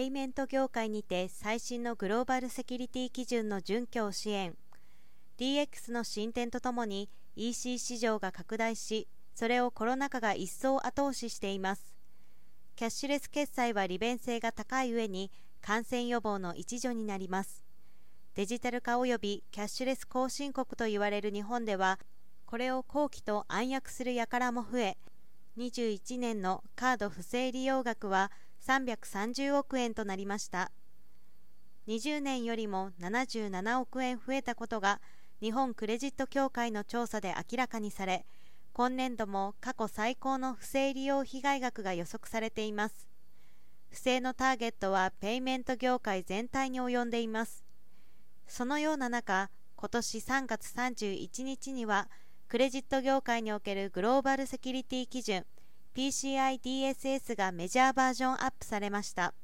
ペイメント業界にて最新のグローバルセキュリティ基準の準拠を支援。DX の進展とともに EC 市場が拡大しそれをコロナ禍が一層後押ししています。キャッシュレス決済は利便性が高い上に感染予防の一助になります。デジタル化及びキャッシュレス後進国と言われる日本ではこれを後期と暗躍する輩も増え21年のカード不正利用額は330億円となりました。20年よりも77億円増えたことが日本クレジット協会の調査で明らかにされ今年度も過去最高の不正利用被害額が予測されています。不正のターゲットはペイメント業界全体に及んでいます。そのような中今年3月31日にはクレジット業界におけるグローバルセキュリティ基準 PCI DSS がメジャーバージョンアップされました。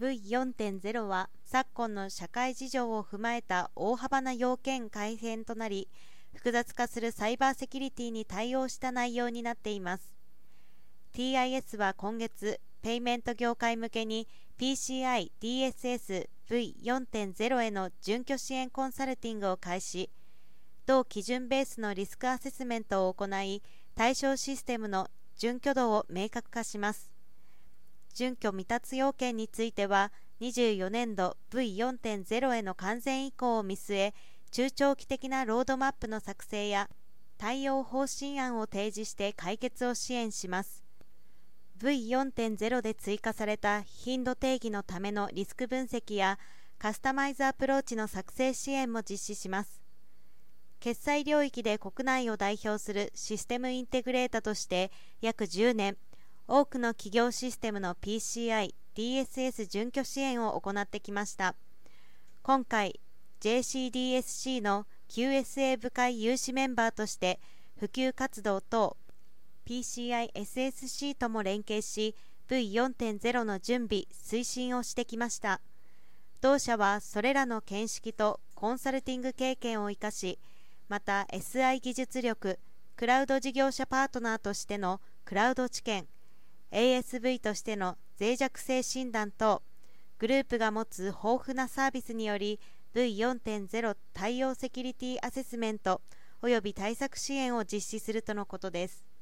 V4.0 は昨今の社会事情を踏まえた大幅な要件改変となり複雑化するサイバーセキュリティに対応した内容になっています。TIS は今月ペイメント業界向けに PCI DSS V4.0 への準拠支援コンサルティングを開始。同基準ベースのリスクアセスメントを行い対象システムの準拠度を明確化します。準拠未達要件については24年度 V4.0 への完全移行を見据え中長期的なロードマップの作成や対応方針案を提示して解決を支援します。V4.0 で追加された頻度定義のためのリスク分析やカスタマイズアプローチの作成支援も実施します。決済領域で国内を代表するシステムインテグレータとして約10年多くの企業システムの PCI、DSS 準拠支援を行ってきました。今回 JCDSC の QSA 部会有志メンバーとして普及活動等 PCI-SSC とも連携し V4.0 の準備推進をしてきました。同社はそれらの見識とコンサルティング経験を生かしまた SI 技術力クラウド事業者パートナーとしてのクラウド知見 ASV としての脆弱性診断等グループが持つ豊富なサービスにより V4.0 対応セキュリティアセスメントおよび対策支援を実施するとのことです。